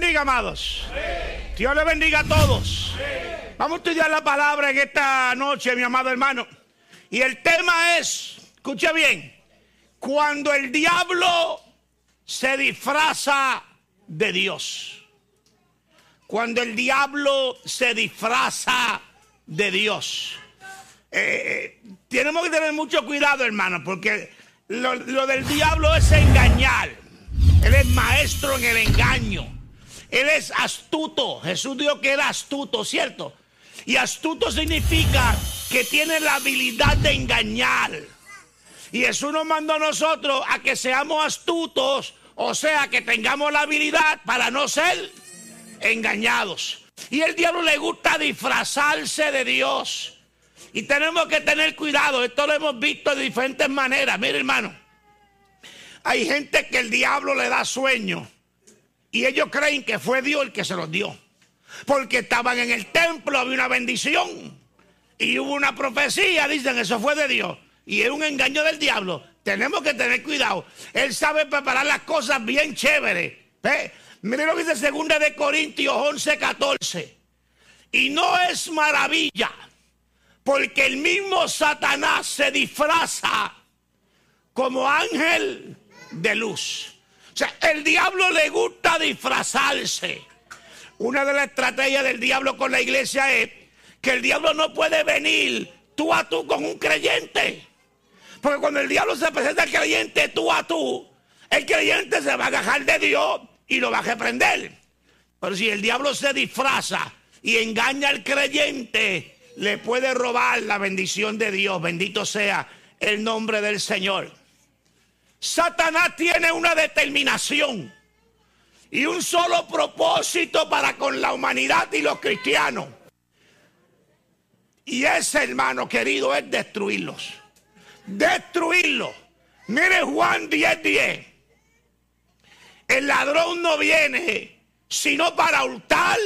Bendiga, amados. Dios le bendiga a todos. Vamos a estudiar la palabra en esta noche, mi amado hermano. Y el tema es, escucha bien, cuando el diablo se disfraza de Dios. Cuando el diablo se disfraza de Dios. Eh, tenemos que tener mucho cuidado, hermano, porque lo, lo del diablo es engañar. Él es maestro en el engaño. Él es astuto. Jesús dijo que era astuto, ¿cierto? Y astuto significa que tiene la habilidad de engañar. Y Jesús nos mandó a nosotros a que seamos astutos, o sea, que tengamos la habilidad para no ser engañados. Y el diablo le gusta disfrazarse de Dios. Y tenemos que tener cuidado. Esto lo hemos visto de diferentes maneras. Mire, hermano. Hay gente que el diablo le da sueño. Y ellos creen que fue Dios el que se los dio. Porque estaban en el templo, había una bendición. Y hubo una profecía, dicen, eso fue de Dios. Y es un engaño del diablo. Tenemos que tener cuidado. Él sabe preparar las cosas bien chéveres. ¿Ve? Miren lo que dice 2 de Corintios 11, 14. Y no es maravilla, porque el mismo Satanás se disfraza como ángel de luz. O sea, el diablo le gusta disfrazarse. Una de las estrategias del diablo con la iglesia es que el diablo no puede venir tú a tú con un creyente. Porque cuando el diablo se presenta al creyente tú a tú, el creyente se va a agarrar de Dios y lo va a reprender. Pero si el diablo se disfraza y engaña al creyente, le puede robar la bendición de Dios. Bendito sea el nombre del Señor. Satanás tiene una determinación y un solo propósito para con la humanidad y los cristianos. Y ese hermano querido es destruirlos. Destruirlos. Mire Juan 10:10. 10. El ladrón no viene sino para hurtar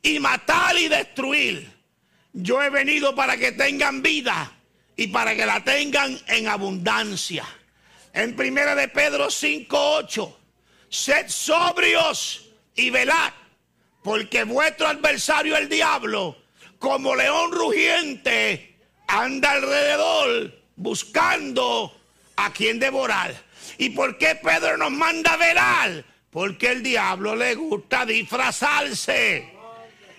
y matar y destruir. Yo he venido para que tengan vida y para que la tengan en abundancia en primera de Pedro 5:8, sed sobrios y velad, porque vuestro adversario el diablo, como león rugiente, anda alrededor buscando a quien devorar. ¿Y por qué Pedro nos manda a velar? Porque el diablo le gusta disfrazarse.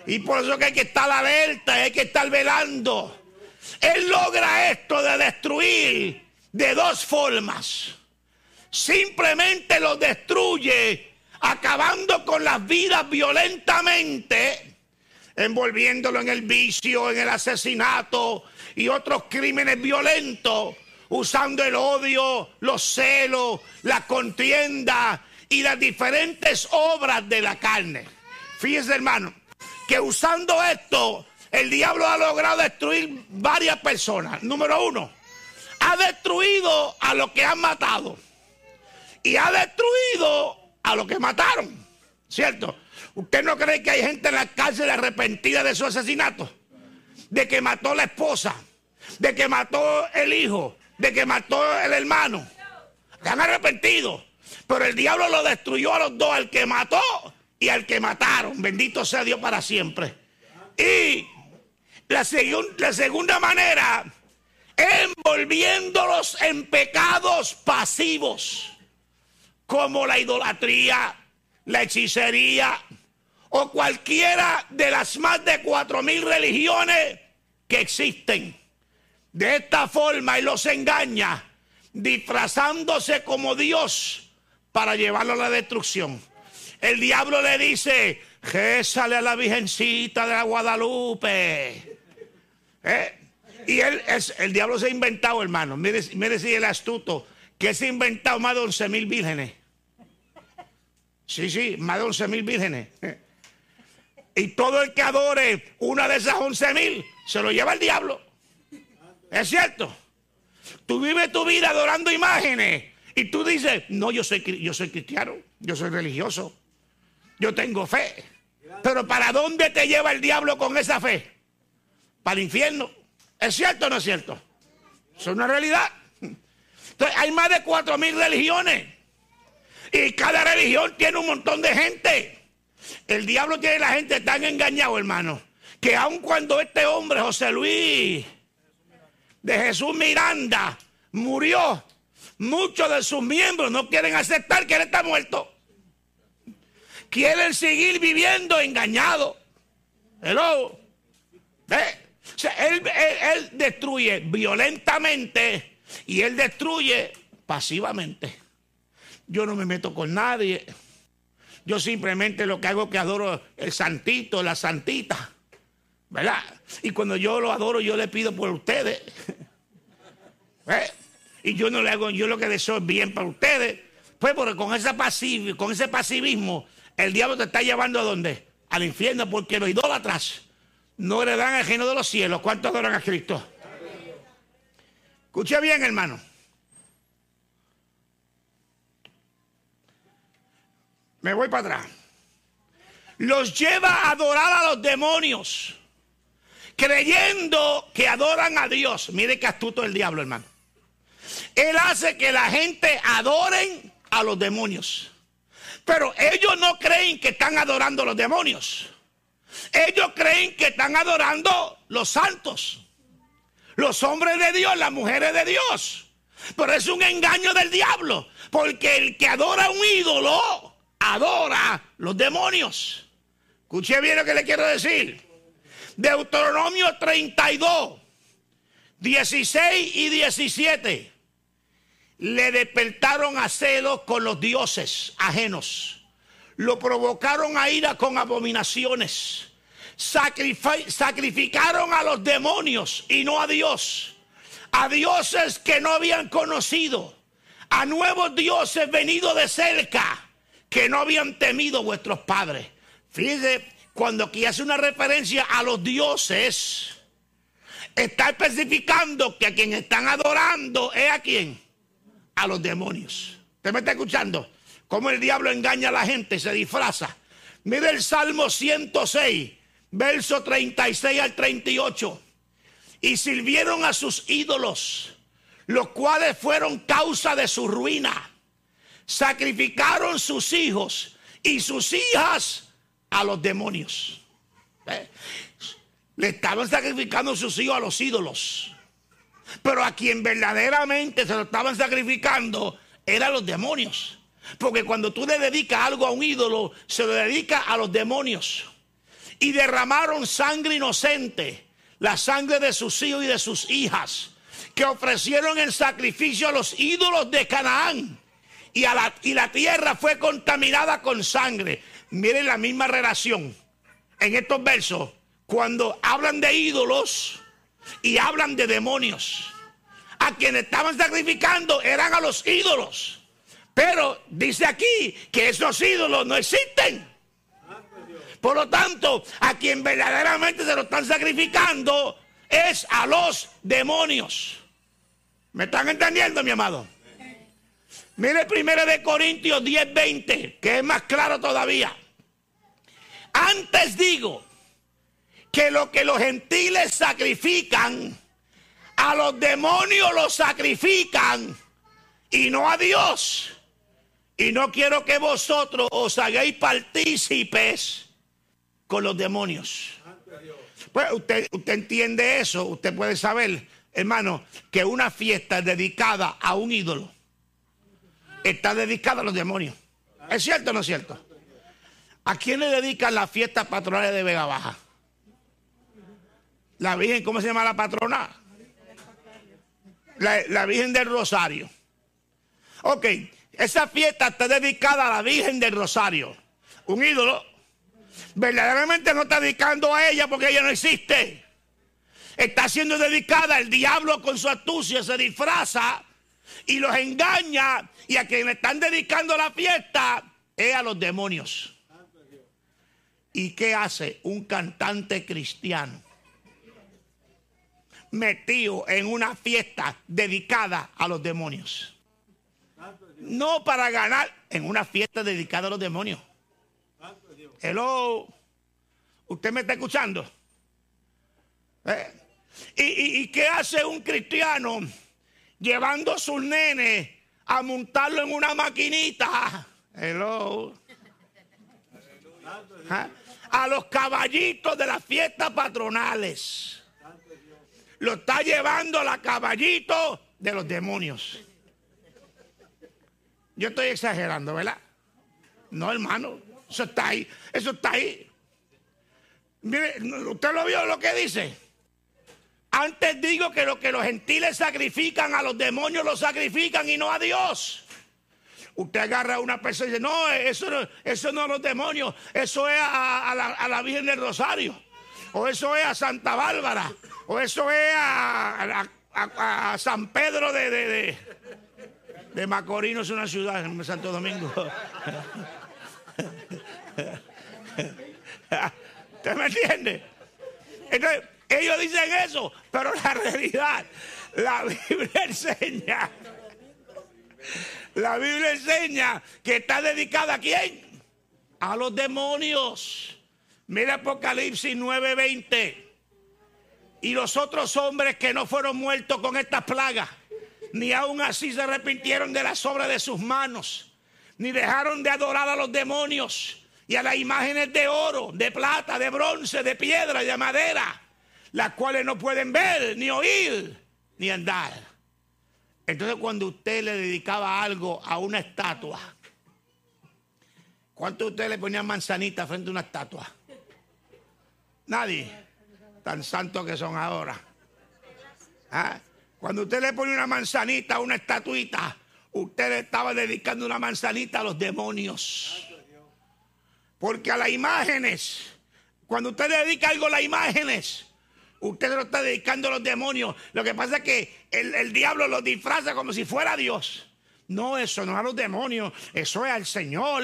Y por eso que hay que estar alerta, hay que estar velando. Él logra esto de destruir de dos formas. Simplemente lo destruye acabando con las vidas violentamente, envolviéndolo en el vicio, en el asesinato y otros crímenes violentos, usando el odio, los celos, la contienda y las diferentes obras de la carne. Fíjese hermano, que usando esto, el diablo ha logrado destruir varias personas. Número uno, ha destruido a los que han matado y ha destruido a los que mataron. ¿Cierto? ¿Usted no cree que hay gente en la cárcel arrepentida de su asesinato? De que mató la esposa, de que mató el hijo, de que mató el hermano. Se han arrepentido. Pero el diablo lo destruyó a los dos, al que mató y al que mataron. Bendito sea Dios para siempre. Y la segunda manera envolviéndolos en pecados pasivos, como la idolatría, la hechicería o cualquiera de las más de cuatro mil religiones que existen. De esta forma y los engaña, disfrazándose como Dios para llevarlo a la destrucción. El diablo le dice, sale a la Virgencita de la Guadalupe. ¿Eh? Y él, es, el diablo se ha inventado, hermano. Mire, mire si el astuto, que se ha inventado más de 11 mil vírgenes. Sí, sí, más de 11 mil vírgenes. Y todo el que adore una de esas 11 mil se lo lleva el diablo. ¿Es cierto? Tú vives tu vida adorando imágenes y tú dices, no, yo soy, yo soy cristiano, yo soy religioso, yo tengo fe. Pero ¿para dónde te lleva el diablo con esa fe? Para el infierno. ¿Es cierto o no es cierto? Es una realidad. Entonces, hay más de cuatro mil religiones. Y cada religión tiene un montón de gente. El diablo tiene la gente tan engañado, hermano, que aun cuando este hombre, José Luis de Jesús Miranda, murió, muchos de sus miembros no quieren aceptar que él está muerto. Quieren seguir viviendo engañados. Hello. Él, él destruye violentamente y él destruye pasivamente. Yo no me meto con nadie. Yo simplemente lo que hago es que adoro el santito, la santita. ¿Verdad? Y cuando yo lo adoro, yo le pido por ustedes. ¿Eh? Y yo no le hago, yo lo que deseo es bien para ustedes. Pues porque con, esa pasiv, con ese pasivismo, el diablo te está llevando a dónde? Al infierno, porque los idólatras no heredan al reino de los cielos. ¿Cuántos adoran a Cristo? Escuche bien, hermano. Me voy para atrás. Los lleva a adorar a los demonios, creyendo que adoran a Dios. Mire qué astuto el diablo, hermano. Él hace que la gente adoren a los demonios. Pero ellos no creen que están adorando a los demonios. Ellos creen que están adorando los santos, los hombres de Dios, las mujeres de Dios. Pero es un engaño del diablo, porque el que adora a un ídolo adora los demonios. Escuche bien lo que le quiero decir. Deuteronomio 32, 16 y 17. Le despertaron a celos con los dioses ajenos. Lo provocaron a ira con abominaciones. sacrificaron a los demonios y no a Dios. A dioses que no habían conocido. A nuevos dioses venidos de cerca que no habían temido vuestros padres. Fíjese, cuando aquí hace una referencia a los dioses, está especificando que a quien están adorando es a quién? A los demonios. ¿Usted me está escuchando? Cómo el diablo engaña a la gente, se disfraza. Mire el Salmo 106, verso 36 al 38. Y sirvieron a sus ídolos, los cuales fueron causa de su ruina sacrificaron sus hijos y sus hijas a los demonios. ¿Eh? Le estaban sacrificando sus hijos a los ídolos. Pero a quien verdaderamente se lo estaban sacrificando eran los demonios. Porque cuando tú le dedicas algo a un ídolo, se lo dedica a los demonios. Y derramaron sangre inocente, la sangre de sus hijos y de sus hijas, que ofrecieron el sacrificio a los ídolos de Canaán y, la, y la tierra fue contaminada con sangre. Miren la misma relación en estos versos cuando hablan de ídolos y hablan de demonios. A quienes estaban sacrificando eran a los ídolos. Pero dice aquí que esos ídolos no existen. Por lo tanto, a quien verdaderamente se lo están sacrificando es a los demonios. ¿Me están entendiendo, mi amado? Mire primero de Corintios 10:20, que es más claro todavía. Antes digo que lo que los gentiles sacrifican, a los demonios los sacrifican y no a Dios. Y no quiero que vosotros os hagáis partícipes con los demonios. Pues usted, usted entiende eso, usted puede saber, hermano, que una fiesta es dedicada a un ídolo está dedicada a los demonios. ¿Es cierto o no es cierto? ¿A quién le dedican las fiestas patronales de Vega Baja? La Virgen, ¿cómo se llama la patrona? La, Virgen del Rosario. Ok, esa fiesta está dedicada a la Virgen del Rosario. Un ídolo. Verdaderamente no está dedicando a ella porque ella no existe. Está siendo dedicada. El diablo con su astucia se disfraza y los engaña. Y a quien le están dedicando la fiesta es a los demonios. ¿Y qué hace un cantante cristiano? Metido en una fiesta dedicada a los demonios. No para ganar en una fiesta dedicada a los demonios. Hello. ¿Usted me está escuchando? ¿Eh? ¿Y, y, qué hace un cristiano llevando a sus nenes a montarlo en una maquinita? Hello. ¿Ah? A los caballitos de las fiestas patronales. Lo está llevando a la caballito de los demonios. Yo estoy exagerando, ¿verdad? No, hermano. Eso está ahí. Eso está ahí. Mire, ¿usted lo vio lo que dice? Antes digo que lo que los gentiles sacrifican a los demonios lo sacrifican y no a Dios. Usted agarra a una persona y dice, no, eso no, eso no es los demonios, eso es a, la, Virgen del Rosario, o eso es a Santa Bárbara, o eso es a, San Pedro de, de, de, Macorino, es una ciudad en Santo Domingo. ¿Usted me entiende? Entonces, ellos dicen eso, pero la realidad, la Biblia enseña, la Biblia enseña que está dedicada a quién? A los demonios. Mira Apocalipsis 9:20. Y los otros hombres que no fueron muertos con estas plagas, ni aún así se arrepintieron de las obras de sus manos, ni dejaron de adorar a los demonios y a las imágenes de oro, de plata, de bronce, de piedra de madera, las cuales no pueden ver, ni oír, ni andar. Entonces cuando usted le dedicaba algo a una estatua, ¿cuánto usted le ponía manzanita frente a una estatua? Nadie. Tan santos que son ahora. ¿Ah? Cuando usted le pone una manzanita a una estatuita, usted le estaba dedicando una manzanita a los demonios. Porque a las imágenes, cuando usted dedica algo a las imágenes, usted lo está dedicando a los demonios. Lo que pasa es que el, diablo lo disfraza como si fuera Dios. No, eso no es a los demonios, eso es al Señor.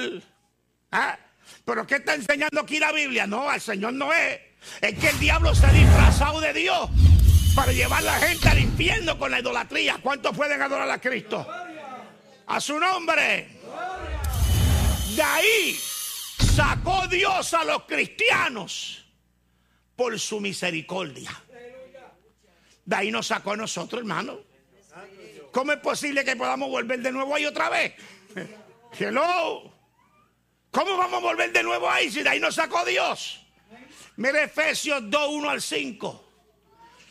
¿Ah? ¿Pero qué está enseñando aquí la Biblia? No, al Señor no es. Es que el diablo se ha disfrazado de Dios para llevar la gente al infierno con la idolatría. ¿Cuántos pueden adorar a Cristo? A su nombre. De ahí sacó Dios a los cristianos por su misericordia. De ahí nos sacó a nosotros, hermano. ¿Cómo es posible que podamos volver de nuevo ahí otra vez? Hello. ¿Cómo vamos a volver de nuevo ahí si de ahí nos sacó Dios? Mire Efesios 2, 1 al 5.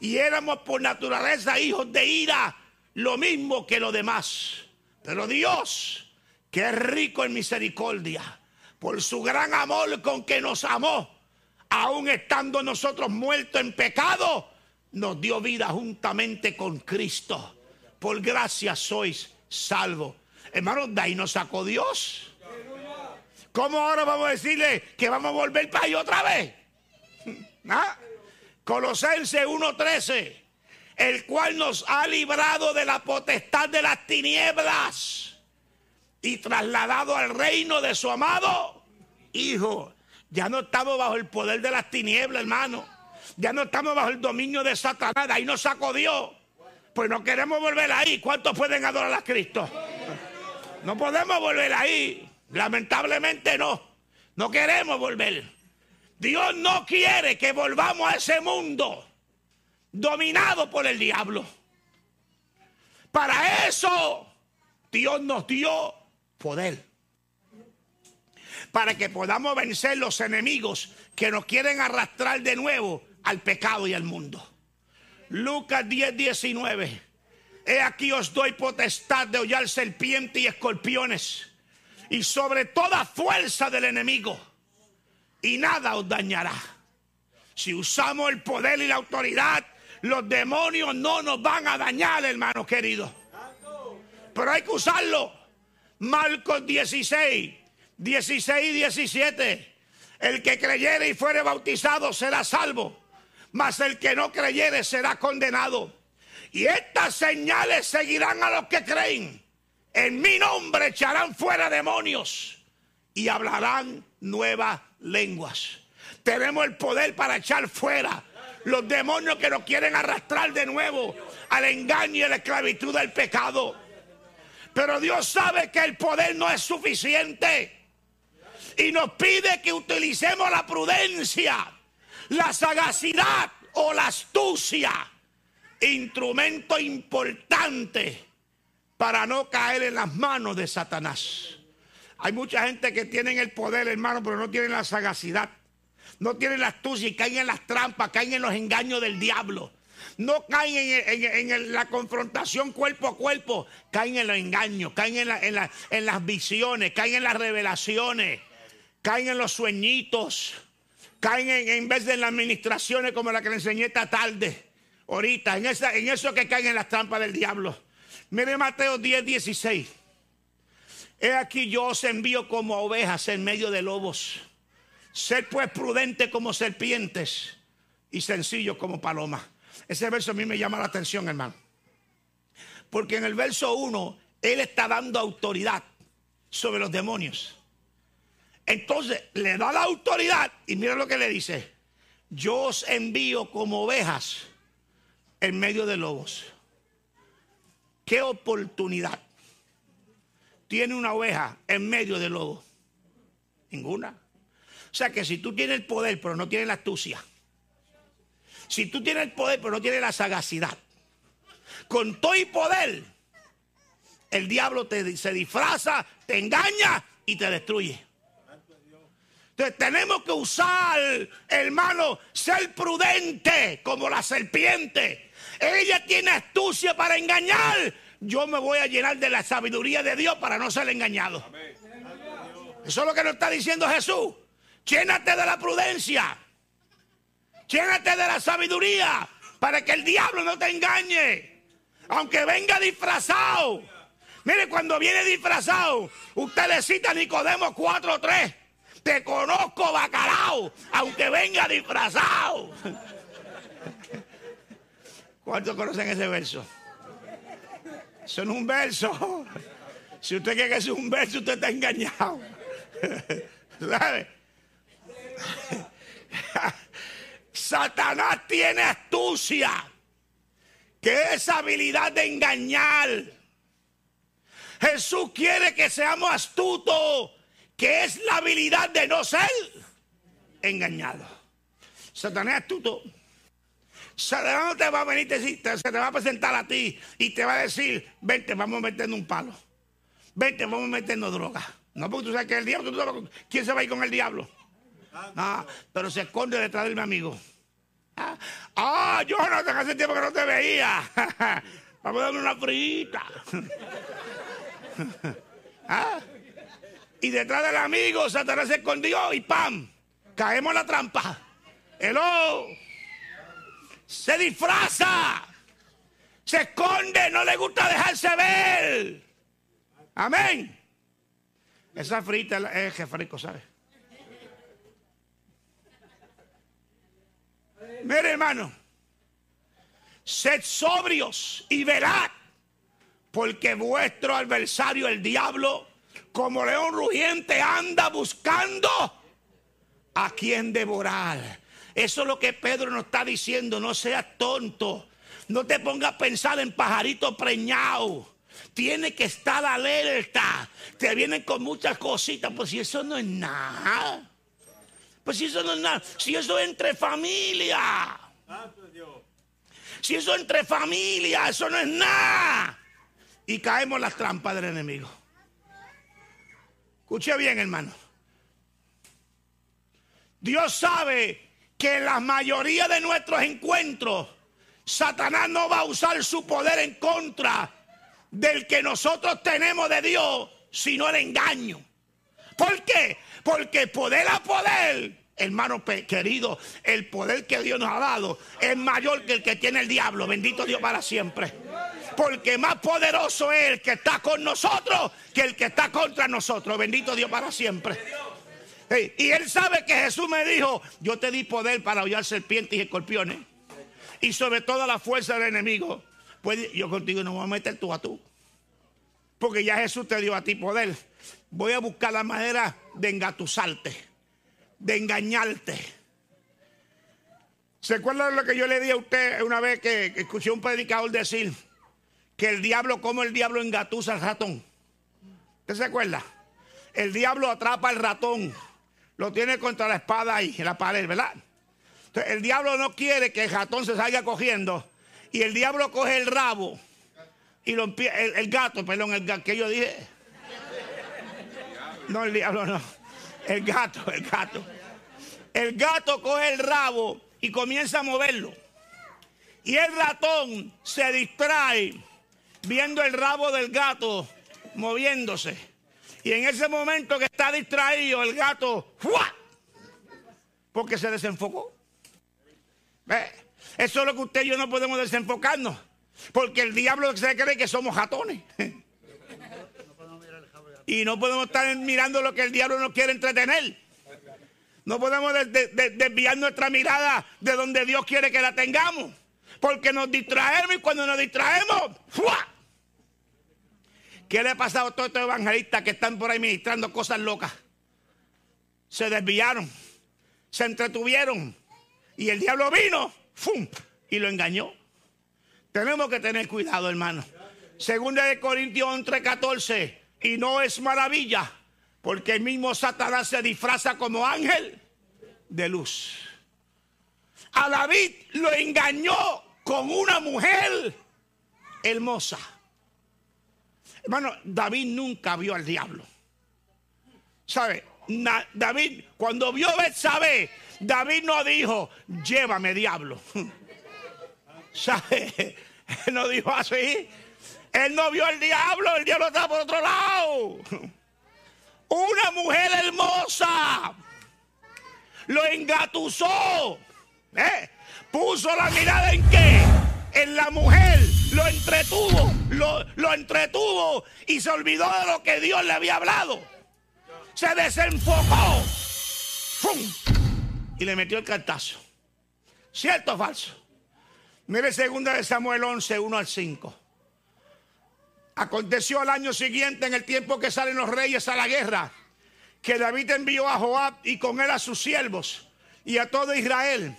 Y éramos por naturaleza hijos de ira, lo mismo que los demás. Pero Dios, que es rico en misericordia, por su gran amor con que nos amó, aun estando nosotros muertos en pecado, nos dio vida juntamente con Cristo. Por gracia sois salvos. Hermanos, de ahí nos sacó Dios. ¿Cómo ahora vamos a decirle que vamos a volver para ahí otra vez? ¿Ah? Colosenses 1:13, el cual nos ha librado de la potestad de las tinieblas y trasladado al reino de su amado Hijo. Ya no estamos bajo el poder de las tinieblas, hermano. Ya no estamos bajo el dominio de Satanás. Ahí nos sacó Dios. Pues no queremos volver ahí. ¿Cuántos pueden adorar a Cristo? No podemos volver ahí. Lamentablemente no. No queremos volver. Dios no quiere que volvamos a ese mundo dominado por el diablo. Para eso Dios nos dio poder. Para que podamos vencer los enemigos que nos quieren arrastrar de nuevo al pecado y al mundo. Lucas 10, 19. He aquí os doy potestad de hollar serpientes y escorpiones y sobre toda fuerza del enemigo y nada os dañará. Si usamos el poder y la autoridad, los demonios no nos van a dañar, hermanos queridos. Pero hay que usarlo. Marcos 16, 16 y 17. El que creyere y fuere bautizado será salvo, mas el que no creyere será condenado. Y estas señales seguirán a los que creen. En mi nombre echarán fuera demonios y hablarán nuevas lenguas. Tenemos el poder para echar fuera los demonios que nos quieren arrastrar de nuevo al engaño y a la esclavitud del pecado. Pero Dios sabe que el poder no es suficiente. Y nos pide que utilicemos la prudencia, la sagacidad o la astucia. Instrumento importante para no caer en las manos de Satanás. Hay mucha gente que tienen el poder, hermano, pero no tienen la sagacidad. No tienen la astucia y caen en las trampas, caen en los engaños del diablo. No caen en, la confrontación cuerpo a cuerpo, caen en los engaños, caen en, las visiones, caen en las revelaciones, caen en los sueñitos, caen en, vez de en las administraciones como la que le enseñé esta tarde, ahorita, en, en eso que caen en las trampas del diablo. Mire Mateo 10, 16. He aquí yo os envío como ovejas en medio de lobos. Ser pues prudente como serpientes y sencillo como palomas. Ese verso a mí me llama la atención, hermano. Porque en el verso 1, Él está dando autoridad sobre los demonios. Entonces le da la autoridad y mira lo que le dice. Yo os envío como ovejas en medio de lobos. ¿Qué oportunidad tiene una oveja en medio del lobo? Ninguna. O sea que si tú tienes el poder pero no tienes la astucia, si tú tienes el poder pero no tienes la sagacidad, con todo y poder, el diablo te, se disfraza, te engaña y te destruye. Entonces tenemos que usar, hermano, ser prudente como la serpiente ella tiene astucia para engañar. Yo me voy a llenar de la sabiduría de Dios para no ser engañado. Eso es lo que nos está diciendo Jesús. Llénate de la prudencia. Llénate de la sabiduría para que el diablo no te engañe. Aunque venga disfrazado. Mire, cuando viene disfrazado, usted le cita a Nicodemo 4 o 3. Te conozco, bacalao, aunque venga disfrazado. ¿Cuántos conocen ese verso? Eso no es un verso. Si usted cree que es un verso, usted está engañado. ¿Sabe? Satanás tiene astucia, que es habilidad de engañar. Jesús quiere que seamos astutos, que es la habilidad de no ser engañado. Satanás es astuto. Satanás te va a venir, se te va a presentar a ti y te va a decir, vente, vamos a meternos un palo. Vente, vamos a meternos droga. No, porque tú sabes que el diablo, ¿quién se va a ir con el diablo? Ah, pero se esconde detrás de mi amigo. Ah, ah yo no te hace tiempo que no te veía. vamos a darle una frita. ah, y detrás del amigo Satanás se escondió y ¡pam! Caemos en la trampa. Hello se disfraza, se esconde, no le gusta dejarse ver. Amén. Esa frita es jefrico, ¿sabes? Mire, hermano, sed sobrios y verad, porque vuestro adversario, el diablo, como león rugiente, anda buscando a quien devorar. Eso es lo que Pedro nos está diciendo. No seas tonto. No te pongas a pensar en pajarito preñado. Tiene que estar alerta. Te vienen con muchas cositas. Pues si eso no es nada. Pues si eso no es nada. Si eso es entre familia. Si eso es entre familia, eso no es nada. Y caemos las trampas del enemigo. Escuche bien, hermano. Dios sabe que la mayoría de nuestros encuentros, Satanás no va a usar su poder en contra del que nosotros tenemos de Dios, sino el engaño. ¿Por qué? Porque poder a poder, hermano querido, el poder que Dios nos ha dado es mayor que el que tiene el diablo. Bendito Dios para siempre. Porque más poderoso es el que está con nosotros que el que está contra nosotros. Bendito Dios para siempre. Y él sabe que Jesús me dijo, yo te di poder para hollar serpientes y escorpiones. Y sobre toda la fuerza del enemigo. Pues yo contigo no voy a meter tú a tú. Porque ya Jesús te dio a ti poder. Voy a buscar la manera de engatusarte, de engañarte. ¿Se acuerdan de lo que yo le di a usted una vez que escuché un predicador decir? que el diablo, como el diablo engatusa al ratón. ¿Usted se acuerda? El diablo atrapa al ratón, lo tiene contra la espada ahí, en la pared, ¿verdad? Entonces, el diablo no quiere que el ratón se salga cogiendo y el diablo coge el rabo y lo el, el gato, perdón, el gato, que yo dije. No, el diablo no. El gato, el gato. El gato coge el rabo y comienza a moverlo. Y el ratón se distrae viendo el rabo del gato moviéndose. Y en ese momento que está distraído el gato, ¡fua! Porque se desenfocó. Eso es lo que usted y yo no podemos desenfocarnos. Porque el diablo se cree que somos jatones. Y no podemos estar mirando lo que el diablo nos quiere entretener. No podemos desviar nuestra mirada de donde Dios quiere que la tengamos. Porque nos distraemos y cuando nos distraemos, ¡fua! ¿Qué le ha pasado a todos estos evangelistas que están por ahí ministrando cosas locas? Se desviaron, se entretuvieron y el diablo vino ¡fum! y lo engañó. Tenemos que tener cuidado, hermano. Segunda de Corintios 11:14. Y no es maravilla, porque el mismo Satanás se disfraza como ángel de luz. A David lo engañó con una mujer hermosa. Hermano, David nunca vio al diablo. ¿Sabe? David, cuando vio a Betsabé, David no dijo, llévame diablo. ¿Sabe? Él no dijo así. Él no vio al diablo, el diablo está por otro lado. Una mujer hermosa lo engatusó. ¿Eh? Puso la mirada en qué? En la mujer lo entretuvo, lo, entretuvo y se olvidó de lo que Dios le había hablado. Se desenfocó. Y le metió el cartazo. ¿Cierto o falso? Mire segunda de Samuel 11, 1 al 5. Aconteció al año siguiente, en el tiempo que salen los reyes a la guerra, que David envió a Joab y con él a sus siervos y a todo Israel.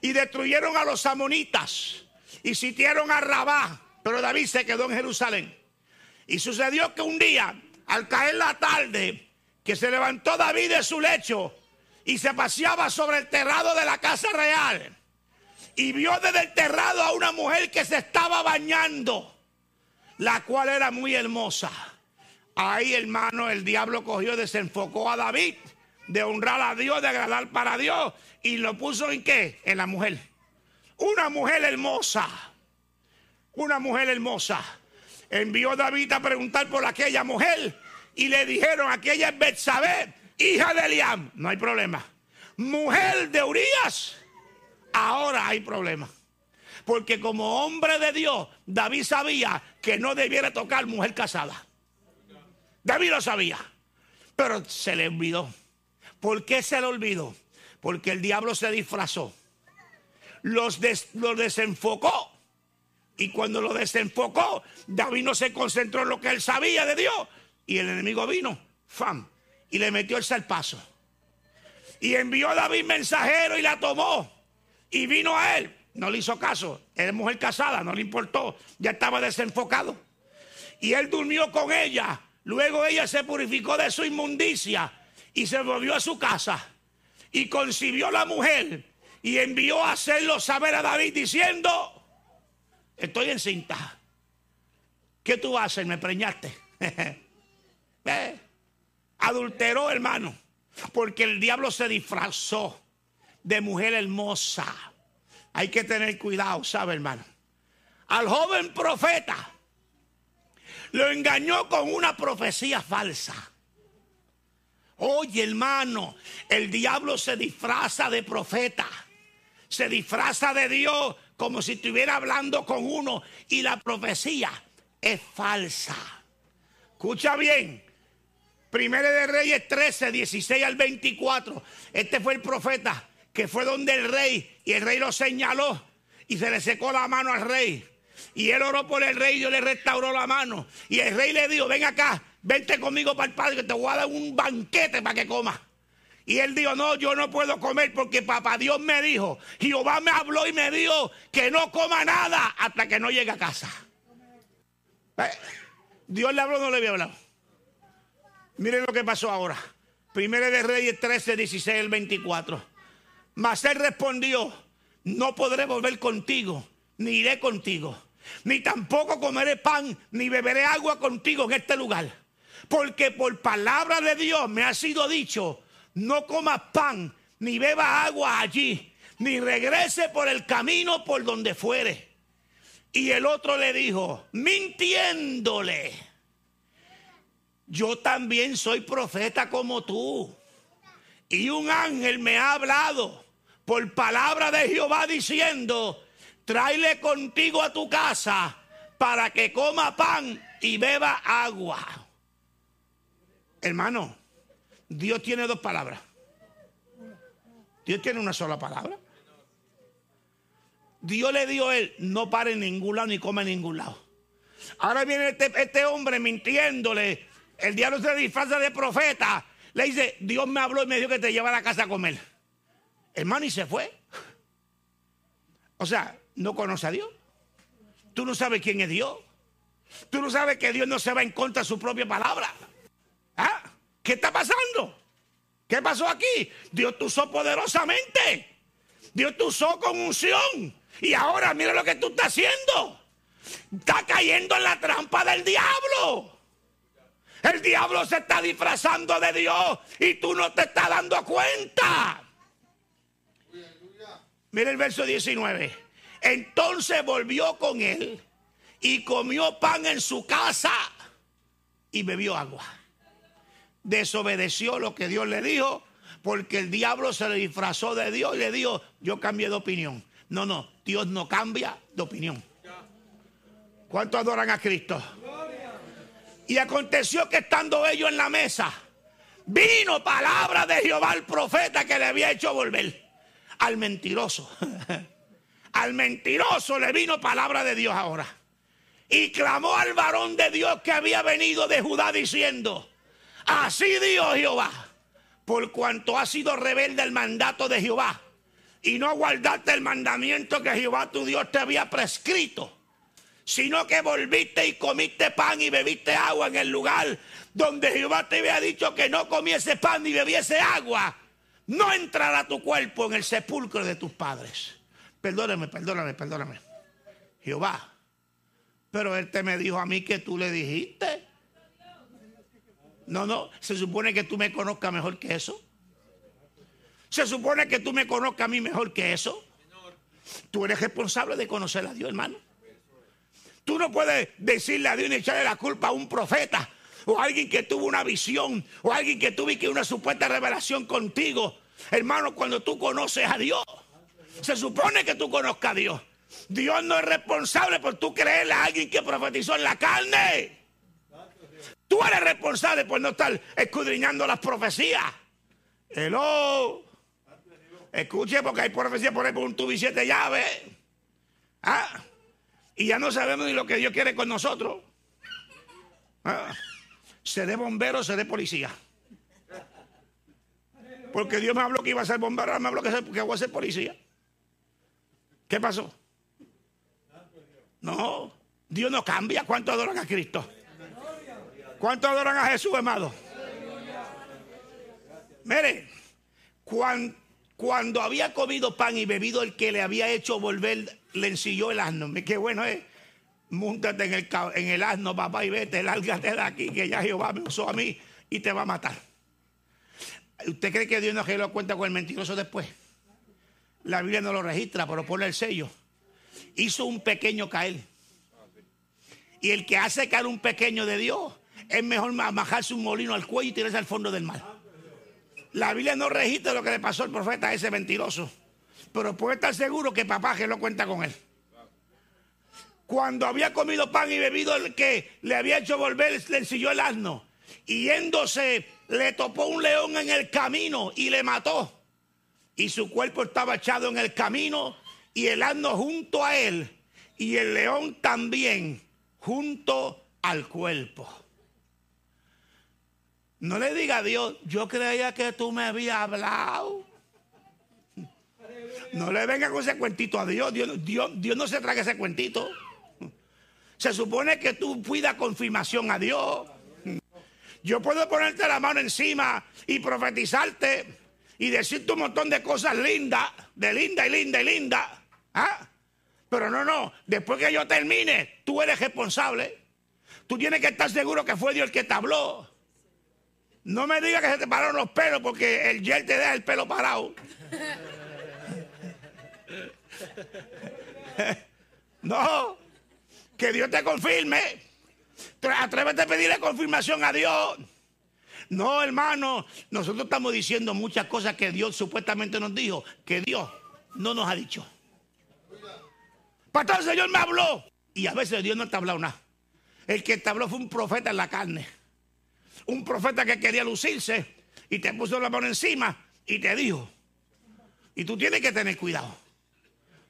Y destruyeron a los amonitas y sitiaron a Rabá, pero David se quedó en Jerusalén. Y sucedió que un día, al caer la tarde, que se levantó David de su lecho y se paseaba sobre el terrado de la casa real y vio desde el terrado a una mujer que se estaba bañando, la cual era muy hermosa. Ahí, hermano, el diablo cogió, desenfocó a David de honrar a Dios, de agradar para Dios, y lo puso en qué? En la mujer. Una mujer hermosa. Una mujer hermosa. Envió David a preguntar por aquella mujer y le dijeron, aquella es Betsabé, hija de Eliam. No hay problema. Mujer de Urias. Ahora hay problema. Porque como hombre de Dios, David sabía que no debiera tocar mujer casada. David lo sabía. Pero se le olvidó. ¿Por qué se le olvidó? Porque el diablo se disfrazó los, desenfocó. Y cuando lo desenfocó, David no se concentró en lo que él sabía de Dios. Y el enemigo vino, fam, y le metió el salpazo. Y envió a David mensajero y la tomó. Y vino a él. No le hizo caso. Era mujer casada, no le importó. Ya estaba desenfocado. Y él durmió con ella. Luego ella se purificó de su inmundicia y se volvió a su casa. Y concibió la mujer y envió a hacerlo saber a David diciendo, estoy encinta. ¿Qué tú haces? Me preñaste. adulteró, hermano, porque el diablo se disfrazó de mujer hermosa. Hay que tener cuidado, ¿sabe, hermano? Al joven profeta lo engañó con una profecía falsa. Oye, hermano, el diablo se disfraza de profeta, se disfraza de Dios como si estuviera hablando con uno y la profecía es falsa. Escucha bien. Primero de Reyes 13, 16 al 24. Este fue el profeta que fue donde el rey y el rey lo señaló y se le secó la mano al rey. Y él oró por el rey y Dios le restauró la mano. Y el rey le dijo, ven acá, vente conmigo para el padre que te voy a dar un banquete para que comas. Y él dijo, no, yo no puedo comer porque papá Dios me dijo, Jehová me habló y me dijo que no coma nada hasta que no llegue a casa. Dios le habló no le había hablado. Miren lo que pasó ahora. Primero de Reyes 13, 16 al 24. Mas él respondió, no podré volver contigo, ni iré contigo, ni tampoco comeré pan, ni beberé agua contigo en este lugar. Porque por palabra de Dios me ha sido dicho, no comas pan ni beba agua allí, ni regrese por el camino por donde fuere. Y el otro le dijo, mintiéndole, yo también soy profeta como tú. Y un ángel me ha hablado por palabra de Jehová diciendo, tráele contigo a tu casa para que coma pan y beba agua. Hermano, Dios tiene dos palabras. Dios tiene una sola palabra. Dios le dio a él, no pare en ningún lado ni come en ningún lado. Ahora viene este, este hombre mintiéndole. El diablo se disfraza de profeta. Le dice, Dios me habló y me dijo que te llevara a casa a comer. Hermano, y se fue. O sea, no conoce a Dios. Tú no sabes quién es Dios. Tú no sabes que Dios no se va en contra de su propia palabra. ¿Ah? ¿Qué está pasando? ¿Qué pasó aquí? Dios te usó poderosamente. Dios te usó con unción. Y ahora mira lo que tú estás haciendo. Está cayendo en la trampa del diablo. El diablo se está disfrazando de Dios y tú no te estás dando cuenta. Mira el verso 19. Entonces volvió con él y comió pan en su casa y bebió agua desobedeció lo que Dios le dijo porque el diablo se le disfrazó de Dios y le dijo, yo cambié de opinión. No, no, Dios no cambia de opinión. ¿Cuántos adoran a Cristo? Y aconteció que estando ellos en la mesa, vino palabra de Jehová al profeta que le había hecho volver al mentiroso. al mentiroso le vino palabra de Dios ahora. Y clamó al varón de Dios que había venido de Judá diciendo, Así dijo Jehová, por cuanto has sido rebelde al mandato de Jehová y no guardaste el mandamiento que Jehová tu Dios te había prescrito, sino que volviste y comiste pan y bebiste agua en el lugar donde Jehová te había dicho que no comiese pan ni bebiese agua, no entrará tu cuerpo en el sepulcro de tus padres. Perdóname, perdóname, perdóname. Jehová, pero él te me dijo a mí que tú le dijiste no, no, se supone que tú me conozcas mejor que eso. Se supone que tú me conozcas a mí mejor que eso. Tú eres responsable de conocer a Dios, hermano. Tú no puedes decirle a Dios y echarle la culpa a un profeta o a alguien que tuvo una visión o a alguien que tuvo una supuesta revelación contigo. Hermano, cuando tú conoces a Dios, se supone que tú conozcas a Dios. Dios no es responsable por tú creerle a alguien que profetizó en la carne. Tú eres responsable por no estar escudriñando las profecías. Hello. Escuche, porque hay profecías por ejemplo un tubo y siete llaves. Ah. Y ya no sabemos ni lo que Dios quiere con nosotros. Ah. Seré bombero, seré policía. Porque Dios me habló que iba a ser bombero, me habló que, que voy a ser policía. ¿Qué pasó? No, Dios no cambia. ¿Cuánto adoran a Cristo? ¿Cuánto adoran a Jesús, amado? Mire, cuando, había comido pan y bebido el que le había hecho volver, le ensilló el asno. Qué bueno es. Múntate en el, el asno, papá, y vete, lárgate de aquí, que ya Jehová me usó a mí y te va a matar. ¿Usted cree que Dios no lo cuenta con el mentiroso después? La Biblia no lo registra, pero pone el sello. Hizo un pequeño caer. Y el que hace caer un pequeño de Dios es mejor majarse un molino al cuello y tirarse al fondo del mar. La Biblia no registra lo que le pasó al profeta a ese mentiroso. Pero puede estar seguro que papá que lo cuenta con él. Cuando había comido pan y bebido el que le había hecho volver, le ensilló el asno. Y yéndose, le topó un león en el camino y le mató. Y su cuerpo estaba echado en el camino y el asno junto a él. Y el león también junto al cuerpo. No le diga a Dios, yo creía que tú me habías hablado. No le venga con ese cuentito a Dios. Dios, Dios, no se traga ese cuentito. Se supone que tú pidas confirmación a Dios. Yo puedo ponerte la mano encima y profetizarte y decirte un montón de cosas lindas, de linda y linda y linda. ¿Ah? Pero no, no, después que yo termine, tú eres responsable. Tú tienes que estar seguro que fue Dios el que te habló. No me digas que se te pararon los pelos porque el gel te deja el pelo parado. No, que Dios te confirme. Atrévete a pedirle confirmación a Dios. No, hermano, nosotros estamos diciendo muchas cosas que Dios supuestamente nos dijo, que Dios no nos ha dicho. Pastor, el Señor me habló. Y a veces Dios no te ha hablado nada. El que te habló fue un profeta en la carne. Un profeta que quería lucirse y te puso la mano encima y te dijo. Y tú tienes que tener cuidado.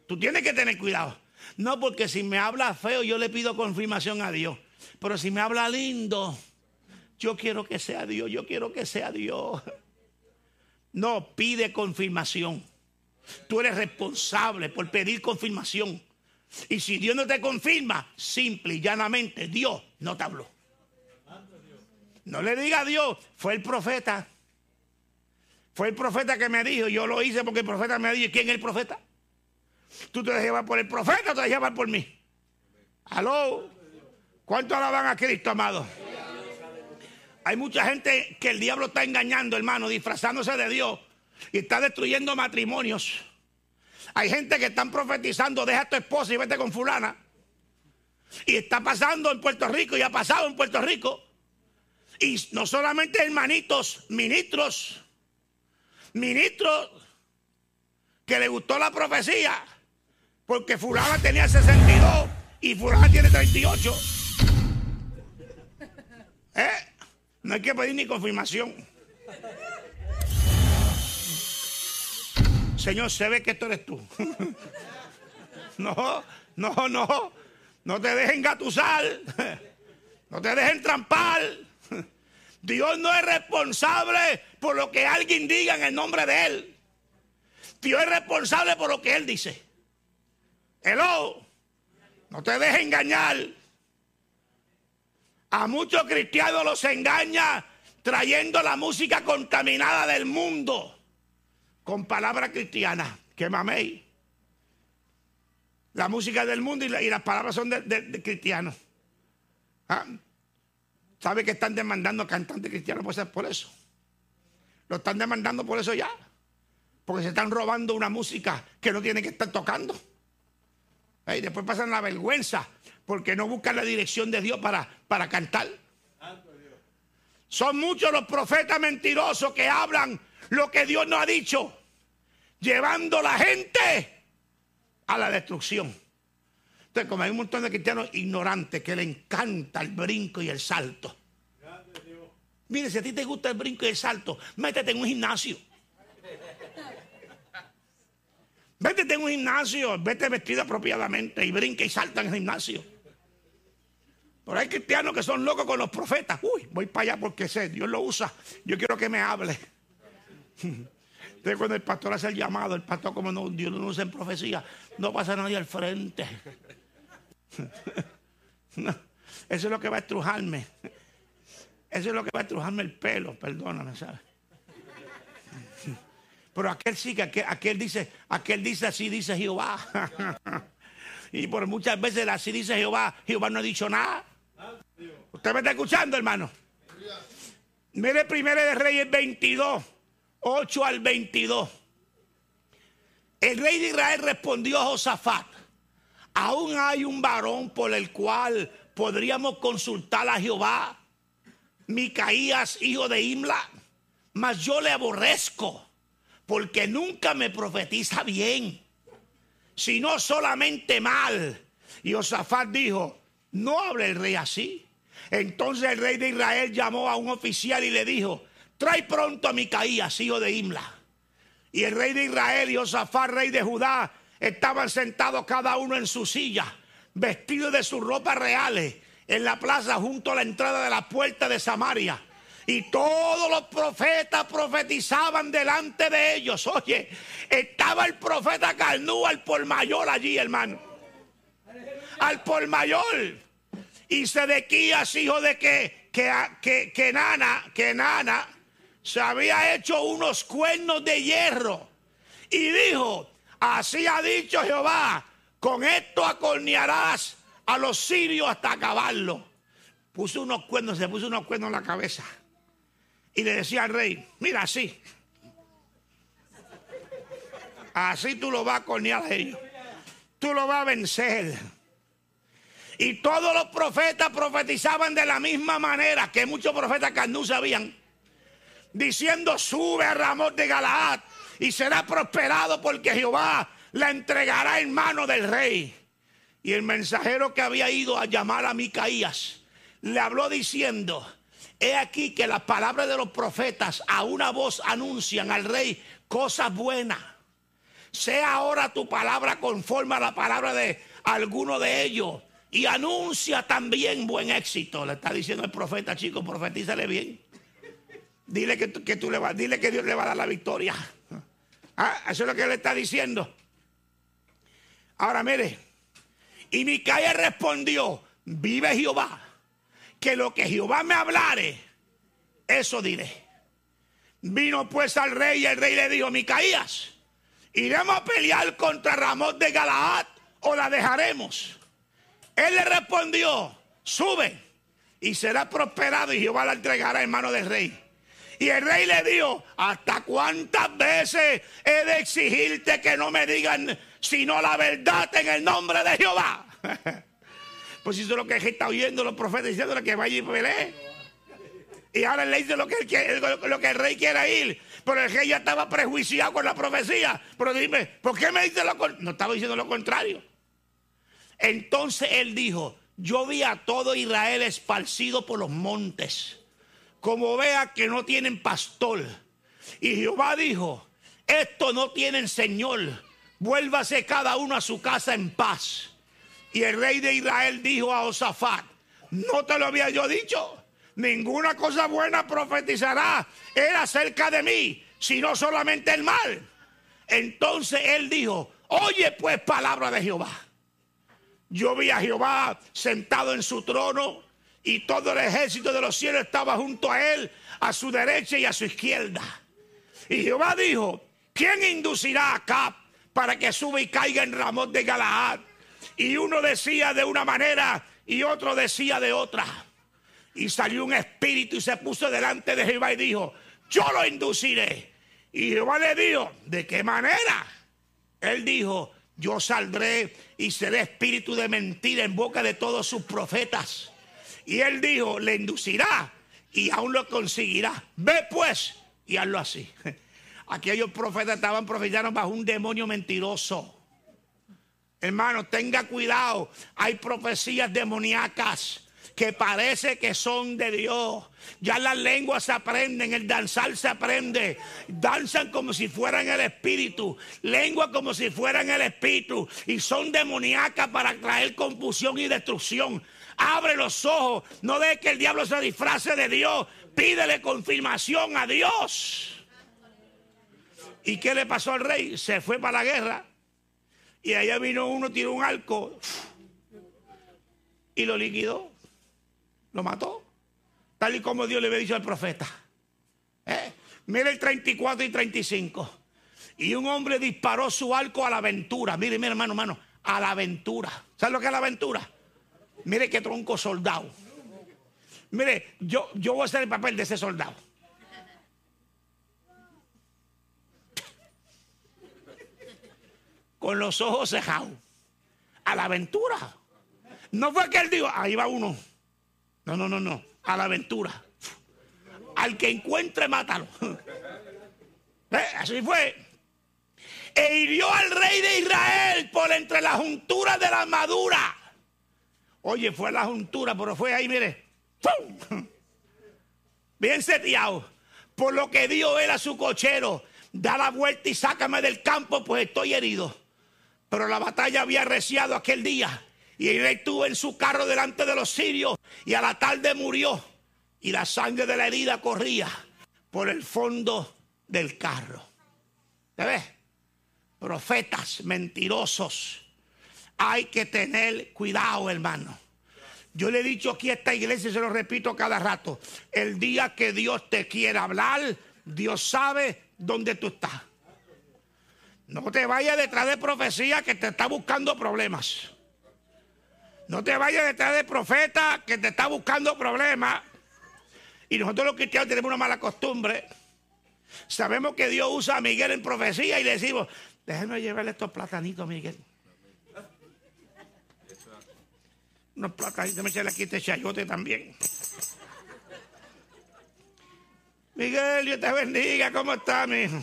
Tú tienes que tener cuidado. No porque si me habla feo yo le pido confirmación a Dios. Pero si me habla lindo, yo quiero que sea Dios, yo quiero que sea Dios. No, pide confirmación. Tú eres responsable por pedir confirmación. Y si Dios no te confirma, simple y llanamente, Dios no te habló. No le diga a Dios, fue el profeta. Fue el profeta que me dijo, yo lo hice porque el profeta me dijo, ¿quién es el profeta? ¿Tú te dejas llevar por el profeta te dejas llevar por mí? ¿Aló? ¿Cuánto alaban a Cristo, amado? Hay mucha gente que el diablo está engañando, hermano, disfrazándose de Dios y está destruyendo matrimonios. Hay gente que están profetizando, deja a tu esposa y vete con fulana. Y está pasando en Puerto Rico y ha pasado en Puerto Rico. Y no solamente hermanitos, ministros, ministros que le gustó la profecía, porque fulana tenía 62 y fulana tiene 38. ¿Eh? No hay que pedir ni confirmación. Señor, se ve que esto eres tú. no, no, no. No te dejen gatusar. No te dejen trampar. Dios no es responsable por lo que alguien diga en el nombre de Él. Dios es responsable por lo que Él dice. Hello. No te dejes engañar. A muchos cristianos los engaña trayendo la música contaminada del mundo con palabras cristianas. Que mamey. La música del mundo y, las palabras son de, cristianos. ¿Ah? ¿Sabe que están demandando cantantes cristianos pues por eso? Lo están demandando por eso ya. Porque se están robando una música que no tienen que estar tocando. Y después pasan la vergüenza porque no buscan la dirección de Dios para, para cantar. Son muchos los profetas mentirosos que hablan lo que Dios no ha dicho, llevando la gente a la destrucción. Como hay un montón de cristianos ignorantes que le encanta el brinco y el salto. Mire, si a ti te gusta el brinco y el salto, métete en un gimnasio. Métete en un gimnasio, vete vestido apropiadamente y brinca y salta en el gimnasio. Pero hay cristianos que son locos con los profetas. Uy, voy para allá porque sé, Dios lo usa. Yo quiero que me hable. Entonces cuando el pastor hace el llamado, el pastor como no, Dios no usa en profecía, no pasa nadie al frente. eso es lo que va a estrujarme. Eso es lo que va a estrujarme el pelo, perdóname, ¿sabes? Pero aquel sí que aquel, dice, aquel dice así dice Jehová. y por muchas veces así dice Jehová, Jehová no ha dicho nada. ¿Usted me está escuchando, hermano? Mire primero de Reyes 22, 8 al 22. El rey de Israel respondió a Josafat, aún hay un varón por el cual podríamos consultar a Jehová, Micaías, hijo de Imla, mas yo le aborrezco, porque nunca me profetiza bien, sino solamente mal. Y Josafat dijo, no hable el rey así. Entonces el rey de Israel llamó a un oficial y le dijo, trae pronto a Micaías, hijo de Imla. Y el rey de Israel y Josafat, rey de Judá, estaban sentados cada uno en su silla, vestidos de sus ropas reales, en la plaza junto a la entrada de la puerta de Samaria. Y todos los profetas profetizaban delante de ellos. Oye, estaba el profeta Carnú, al por mayor allí, hermano. Al por mayor. Y Sedequías, hijo de que, que, que, que Nana, que Nana, se había hecho unos cuernos de hierro. Y dijo, así ha dicho Jehová, con esto acornearás a los sirios hasta acabarlo. Puso unos cuernos, se puso unos cuernos en la cabeza. Y le decía al rey, mira así. Así tú lo vas a cornear a ellos. Tú lo vas a vencer. Y todos los profetas profetizaban de la misma manera que muchos profetas no sabían. Diciendo, sube a Ramón de Galaad y será prosperado porque Jehová la entregará en mano del rey. Y el mensajero que había ido a llamar a Micaías le habló diciendo, he aquí que las palabras de los profetas a una voz anuncian al rey cosas buenas. Sea ahora tu palabra conforme a la palabra de alguno de ellos y anuncia también buen éxito. Le está diciendo el profeta, chico, profetízale bien. Dile que, que tú le vas, dile que Dios le va a dar la victoria. Ah, eso es lo que le está diciendo. Ahora mire, y Micaía respondió, vive Jehová, que lo que Jehová me hablare, eso diré. Vino pues al rey y el rey le dijo, Micaías, ¿iremos a pelear contra Ramón de Galaad o la dejaremos? Él le respondió, sube y será prosperado y Jehová la entregará en mano del rey. Y el rey le dijo, ¿hasta cuántas veces he de exigirte que no me digan sino la verdad en el nombre de Jehová? pues eso es lo que está oyendo los profetas diciéndole que vaya y pelee. Y ahora le dice lo que, el, rey quiere ir. Pero el rey ya estaba prejuiciado con la profecía. Pero dime, ¿por qué me dice lo contrario? No estaba diciendo lo contrario. Entonces él dijo, yo vi a todo Israel esparcido por los montes, como vea que no tienen pastor. Y Jehová dijo, esto no tienen señor, vuélvase cada uno a su casa en paz. Y el rey de Israel dijo a Josafat, no te lo había yo dicho, ninguna cosa buena profetizará él acerca de mí, sino solamente el mal. Entonces él dijo, oye pues palabra de Jehová. Yo vi a Jehová sentado en su trono y todo el ejército de los cielos estaba junto a él, a su derecha y a su izquierda. Y Jehová dijo, ¿quién inducirá acá para que suba y caiga en Ramón de Galaad? Y uno decía de una manera y otro decía de otra. Y salió un espíritu y se puso delante de Jehová y dijo, yo lo induciré. Y Jehová le dijo, ¿de qué manera? Él dijo, yo saldré y seré espíritu de mentira en boca de todos sus profetas. Y él dijo, le inducirá y aún lo conseguirá. Ve pues y hazlo así. Aquellos profetas estaban profetizando bajo un demonio mentiroso. Hermano, tenga cuidado. Hay profecías demoníacas que parece que son de Dios. Ya las lenguas se aprenden, el danzar se aprende. Danzan como si fueran el espíritu, lengua como si fueran el espíritu. Y son demoníacas para traer confusión y destrucción. Abre los ojos, no deje que el diablo se disfrace de Dios. Pídele confirmación a Dios. ¿Y qué le pasó al rey? Se fue para la guerra. Y allá vino uno, tiró un arco y lo liquidó. Lo mató. Tal y como Dios le había dicho al profeta. ¿Eh? Mire el 34 y 35. Y un hombre disparó su arco a la aventura. Mire, mire, hermano, hermano. A la aventura. ¿Sabe lo que es la aventura? Mire qué tronco soldado. Mire, yo, yo voy a hacer el papel de ese soldado. Con los ojos cejados. A la aventura. No fue que él dijo, ahí va uno. No, no, no, no. A la aventura. Al que encuentre, mátalo. Eh, así fue. E hirió al rey de Israel por entre las junturas de la madura Oye, fue la juntura, pero fue ahí, mire. Bien seteado. Por lo que dio él a su cochero. Da la vuelta y sácame del campo, pues estoy herido. Pero la batalla había reciado aquel día. Y rey estuvo en su carro delante de los sirios. Y a la tarde murió. Y la sangre de la herida corría por el fondo del carro. ¿Te ves? Profetas mentirosos. Hay que tener cuidado, hermano. Yo le he dicho aquí a esta iglesia y se lo repito cada rato. El día que Dios te quiera hablar, Dios sabe dónde tú estás. No te vayas detrás de profecía que te está buscando problemas. No te vayas detrás de profeta que te está buscando problemas. Y nosotros los cristianos tenemos una mala costumbre. Sabemos que Dios usa a Miguel en profecía y le decimos, déjenme llevarle estos platanitos, Miguel. Unos platanitos, déjame echarle aquí este chayote también. Miguel, Dios te bendiga, ¿cómo estás, mi hijo?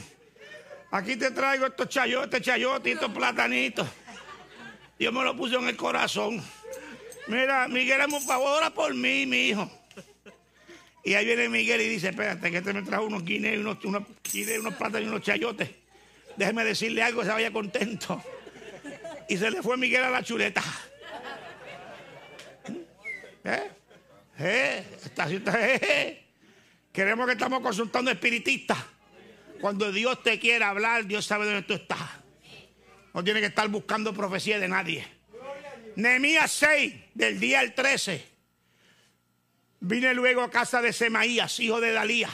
Aquí te traigo estos chayotes, chayotes y estos platanitos. Dios me lo puso en el corazón. Mira, Miguel, hazme un favor, ora por mí, mi hijo. Y ahí viene Miguel y dice, espérate, que este me trajo unos guineos, unos, unos, unos plátanos y unos chayotes. Déjeme decirle algo, se vaya contento. Y se le fue Miguel a la chuleta. ¿Eh? ¿Eh? ¿Eh? Queremos que estamos consultando espiritistas. Cuando Dios te quiere hablar, Dios sabe dónde tú estás. No tiene que estar buscando profecía de nadie. Nehemías 6, del día al 13. Vine luego a casa de Semaías, hijo de Dalía,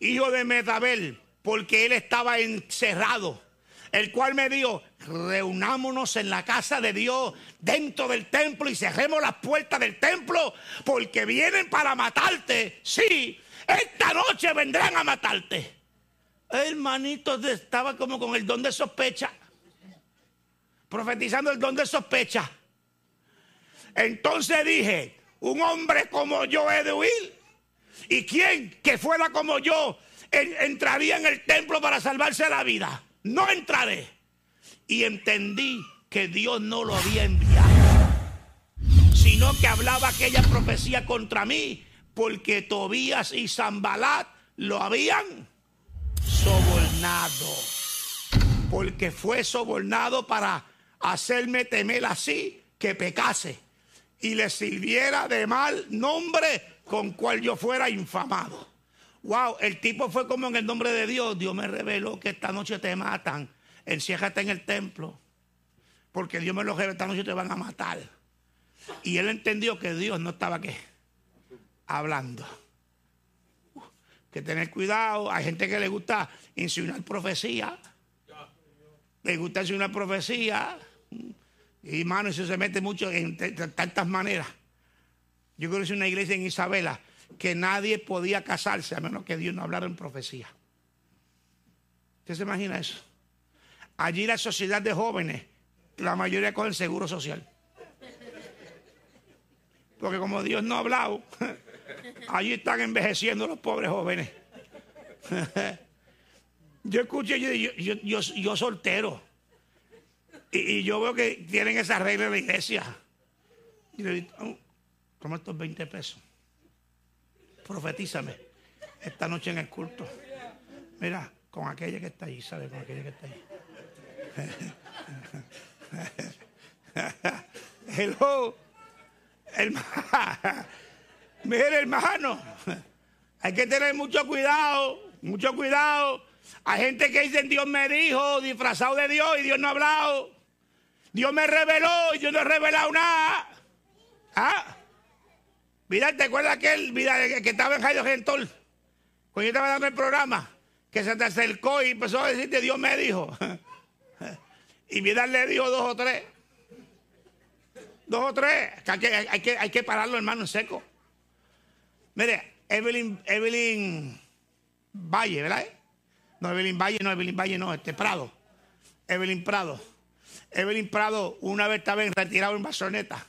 hijo de Medabel, porque él estaba encerrado. El cual me dijo, reunámonos en la casa de Dios, dentro del templo, y cerremos las puertas del templo, porque vienen para matarte. Sí, esta noche vendrán a matarte. Hermanito, estaba como con el don de sospecha profetizando el don de sospecha. Entonces dije, un hombre como yo he de huir. ¿Y quién que fuera como yo entraría en el templo para salvarse la vida? No entraré. Y entendí que Dios no lo había enviado, sino que hablaba aquella profecía contra mí, porque Tobías y Zambalat lo habían sobornado. Porque fue sobornado para hacerme temer así que pecase y le sirviera de mal nombre con cual yo fuera infamado. Wow, el tipo fue como en el nombre de Dios. Dios me reveló que esta noche te matan. Enciéjate en el templo. Porque Dios me lo reveló, esta noche te van a matar. Y él entendió que Dios no estaba aquí hablando. Que tener cuidado. Hay gente que le gusta insinuar profecía. Le gusta insinuar profecía. Y hermano, eso se mete mucho en tantas maneras. Yo conocí una iglesia en Isabela que nadie podía casarse a menos que Dios no hablara en profecía. ¿Usted se imagina eso? Allí la sociedad de jóvenes, la mayoría con el seguro social. Porque como Dios no ha hablado, allí están envejeciendo los pobres jóvenes. yo escuché, yo, yo, yo soltero. Y, yo veo que tienen esa regla en la iglesia. Y le digo, oh, toma estos 20 pesos. Profetízame esta noche en el culto. Mira, con aquella que está ahí, ¿sabes? Con aquella que está ahí. Hello. Hermano. Mire, hermano. Hay que tener mucho cuidado. Mucho cuidado. Hay gente que dice Dios me dijo, disfrazado de Dios y Dios no ha hablado. Dios me reveló y yo no he revelado nada. ¿Ah? Mira, ¿te acuerdas aquel que estaba en Jairo Gentol? Cuando yo estaba dando el programa, que se te acercó y empezó a decirte, Dios me dijo. y mira, le dijo dos o tres. Dos o tres. Hay que, hay que, hay que pararlo, hermano, en seco. Mire, Evelyn, Evelyn Valle, ¿verdad? No, Evelyn Valle, no, Evelyn Valle, no, este Prado. Evelyn Prado. Evelyn Prado una vez estaba retirado en Basoneta.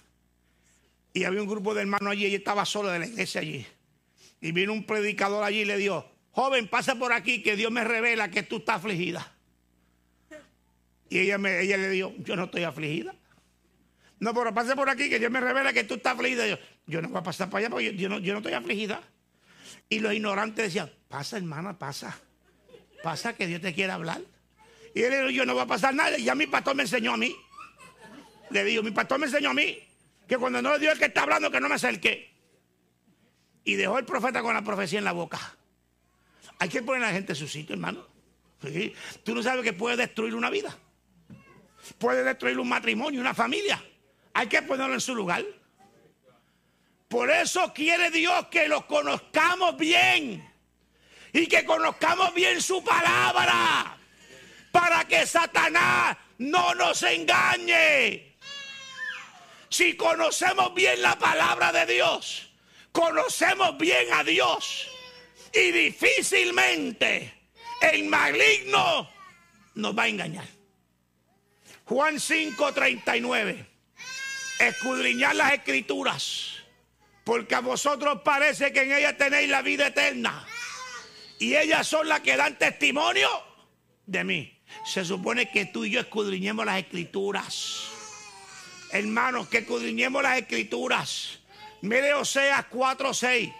Y había un grupo de hermanos allí, ella estaba sola de la iglesia allí. Y vino un predicador allí y le dijo, joven, pasa por aquí que Dios me revela que tú estás afligida. Y ella, me, ella le dijo, yo no estoy afligida. No, pero pase por aquí que Dios me revela que tú estás afligida. Yo, yo no voy a pasar para allá porque yo, no, yo no estoy afligida. Y los ignorantes decían, pasa hermana, pasa. Pasa que Dios te quiere hablar. Y él dijo, yo no voy a pasar nada. Y ya mi pastor me enseñó a mí. Le digo, mi pastor me enseñó a mí que cuando no es Dios el que está hablando, que no me acerque. Y dejó el profeta con la profecía en la boca. Hay que poner a la gente en su sitio, hermano. Tú no sabes que puede destruir una vida. Puede destruir un matrimonio, una familia. Hay que ponerlo en su lugar. Por eso quiere Dios que lo conozcamos bien. Y que conozcamos bien su palabra. Para que Satanás no nos engañe. Si conocemos bien la palabra de Dios, conocemos bien a Dios. Y difícilmente el maligno nos va a engañar. Juan 5:39. Escudriñar las escrituras, porque a vosotros parece que en ellas tenéis la vida eterna. Y ellas son las que dan testimonio de mí. Se supone que tú y yo escudriñemos las escrituras. Hermanos, que escudriñemos las escrituras. Mire Oseas 4:6.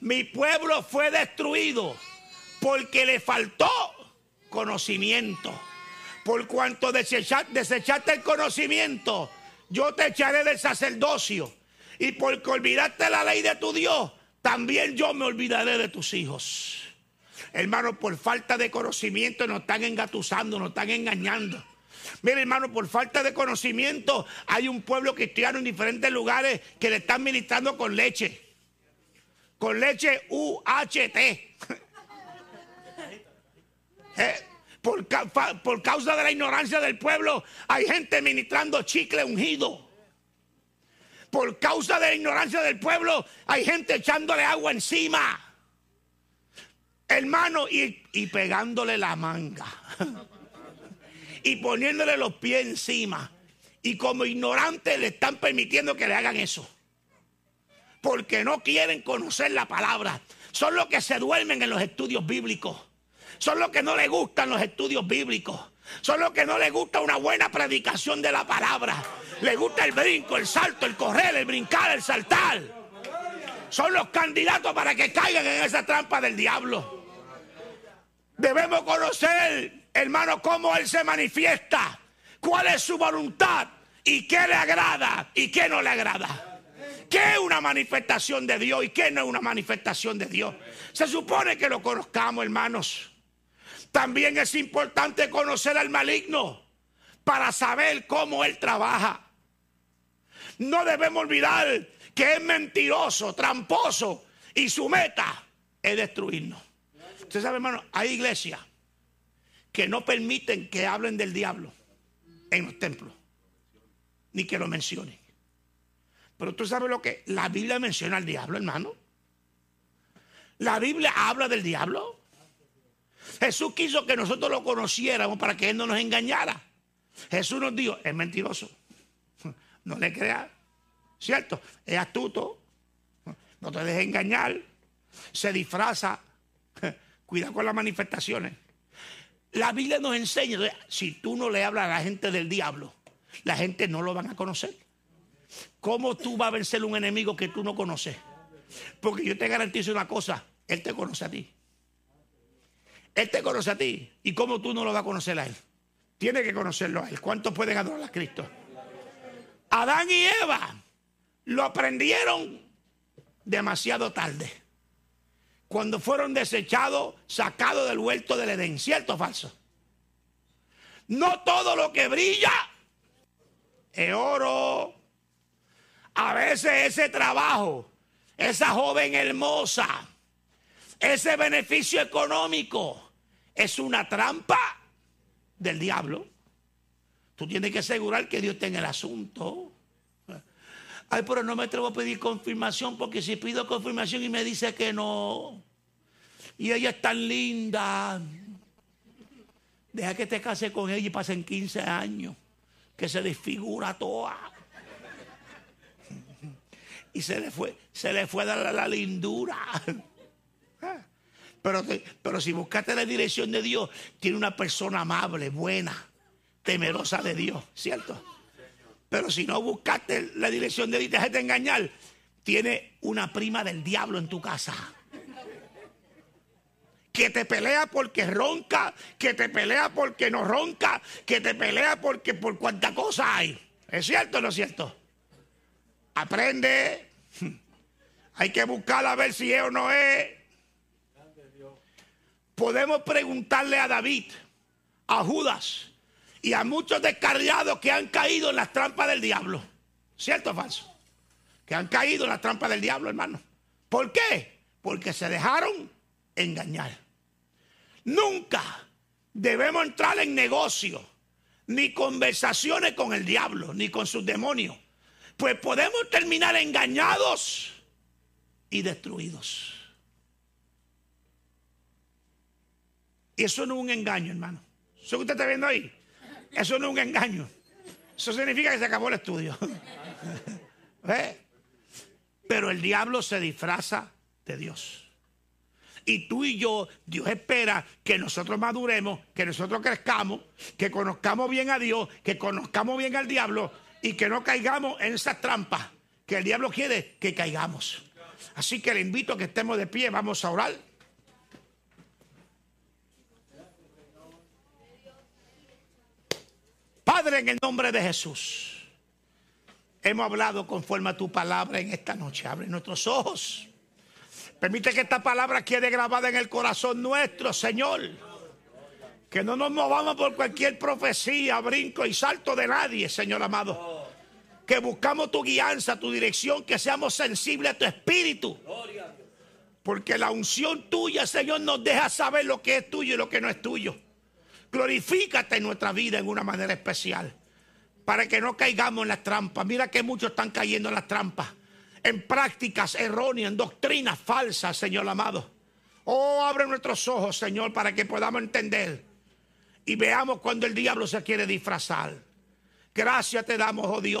Mi pueblo fue destruido porque le faltó conocimiento. Por cuanto desechaste el conocimiento, yo te echaré del sacerdocio. Y porque olvidaste la ley de tu Dios, también yo me olvidaré de tus hijos. Hermano, por falta de conocimiento nos están engatusando, nos están engañando. Mire, hermano, por falta de conocimiento hay un pueblo cristiano en diferentes lugares que le están ministrando con leche. Con leche UHT. Eh, por, por, causa de la ignorancia del pueblo hay gente ministrando chicle ungido. Por causa de la ignorancia del pueblo hay gente echándole agua encima. Hermano, y, y pegándole la manga. y poniéndole los pies encima. Y como ignorantes le están permitiendo que le hagan eso. Porque no quieren conocer la palabra. Son los que se duermen en los estudios bíblicos. Son los que no les gustan los estudios bíblicos. Son los que no les gusta una buena predicación de la palabra. Les gusta el brinco, el salto, el correr, el brincar, el saltar. Son los candidatos para que caigan en esa trampa del diablo. Debemos conocer hermano, cómo Él se manifiesta, cuál es su voluntad y qué le agrada y qué no le agrada. ¿Qué es una manifestación de Dios y qué no es una manifestación de Dios? Se supone que lo conozcamos, hermanos. También es importante conocer al maligno para saber cómo él trabaja. No debemos olvidar que es mentiroso, tramposo y su meta es destruirnos. Usted sabe, hermano, hay iglesias que no permiten que hablen del diablo en los templos, ni que lo mencionen. Pero tú sabes lo que la Biblia menciona al diablo, hermano. La Biblia habla del diablo. Jesús quiso que nosotros lo conociéramos para que Él no nos engañara. Jesús nos dijo, es mentiroso. No le creas. ¿Cierto? Es astuto. No te dejes engañar. Se disfraza. Cuida con las manifestaciones. La Biblia nos enseña, si tú no le hablas a la gente del diablo, la gente no lo van a conocer. ¿Cómo tú vas a vencer un enemigo que tú no conoces? Porque yo te garantizo una cosa, Él te conoce a ti. Él te conoce a ti. ¿Y cómo tú no lo vas a conocer a Él? Tiene que conocerlo a Él. ¿Cuántos pueden adorar a Cristo? Adán y Eva lo aprendieron demasiado tarde cuando fueron desechados, sacados del huerto del Edén. ¿Cierto o falso? No todo lo que brilla es oro. A veces ese trabajo, esa joven hermosa, ese beneficio económico es una trampa del diablo. Tú tienes que asegurar que Dios tenga el asunto. Ay, pero no me atrevo a pedir confirmación porque si pido confirmación y me dice que no, y ella es tan linda, Deja que te case con ella y pasen 15 años. Que se desfigura toda. Y se le fue, se le fue dar la, lindura. Pero, pero si buscaste la dirección de Dios, tiene una persona amable, buena, temerosa de Dios, ¿cierto? Pero si no buscaste la dirección de Dios y te engañar, tiene una prima del diablo en tu casa que te pelea porque ronca, que te pelea porque no ronca, que te pelea porque por cuánta cosa hay. ¿Es cierto o no es cierto? Aprende. Hay que buscarla a ver si es o no es. Podemos preguntarle a David, a Judas y a muchos descarriados que han caído en las trampas del diablo. ¿Cierto o falso? Que han caído en las trampas del diablo, hermano. ¿Por qué? Porque se dejaron engañar. Nunca debemos entrar en negocio, ni conversaciones con el diablo, ni con sus demonios. Pues podemos terminar engañados y destruidos. Y eso no es un engaño, hermano. ¿Eso que usted está viendo ahí? Eso no es un engaño. Eso significa que se acabó el estudio. Pero el diablo se disfraza de Dios. Y tú y yo, Dios espera que nosotros maduremos, que nosotros crezcamos, que conozcamos bien a Dios, que conozcamos bien al diablo y que no caigamos en esas trampas que el diablo quiere que caigamos. Así que le invito a que estemos de pie, vamos a orar. Padre, en el nombre de Jesús, hemos hablado conforme a tu palabra en esta noche. Abre nuestros ojos Permite que esta palabra quede grabada en el corazón nuestro, Señor. Que no nos movamos por cualquier profecía, brinco y salto de nadie, Señor amado. Que buscamos tu guianza, tu dirección, que seamos sensibles a tu espíritu. Porque la unción tuya, Señor, nos deja saber lo que es tuyo y lo que no es tuyo. Glorifícate en nuestra vida en una manera especial. Para que no caigamos en las trampas. Mira que muchos están cayendo en las trampas en prácticas erróneas, en doctrinas falsas, Señor amado. Oh, abre nuestros ojos, Señor, para que podamos entender y veamos cuando el diablo se quiere disfrazar. Gracias te damos, oh Dios.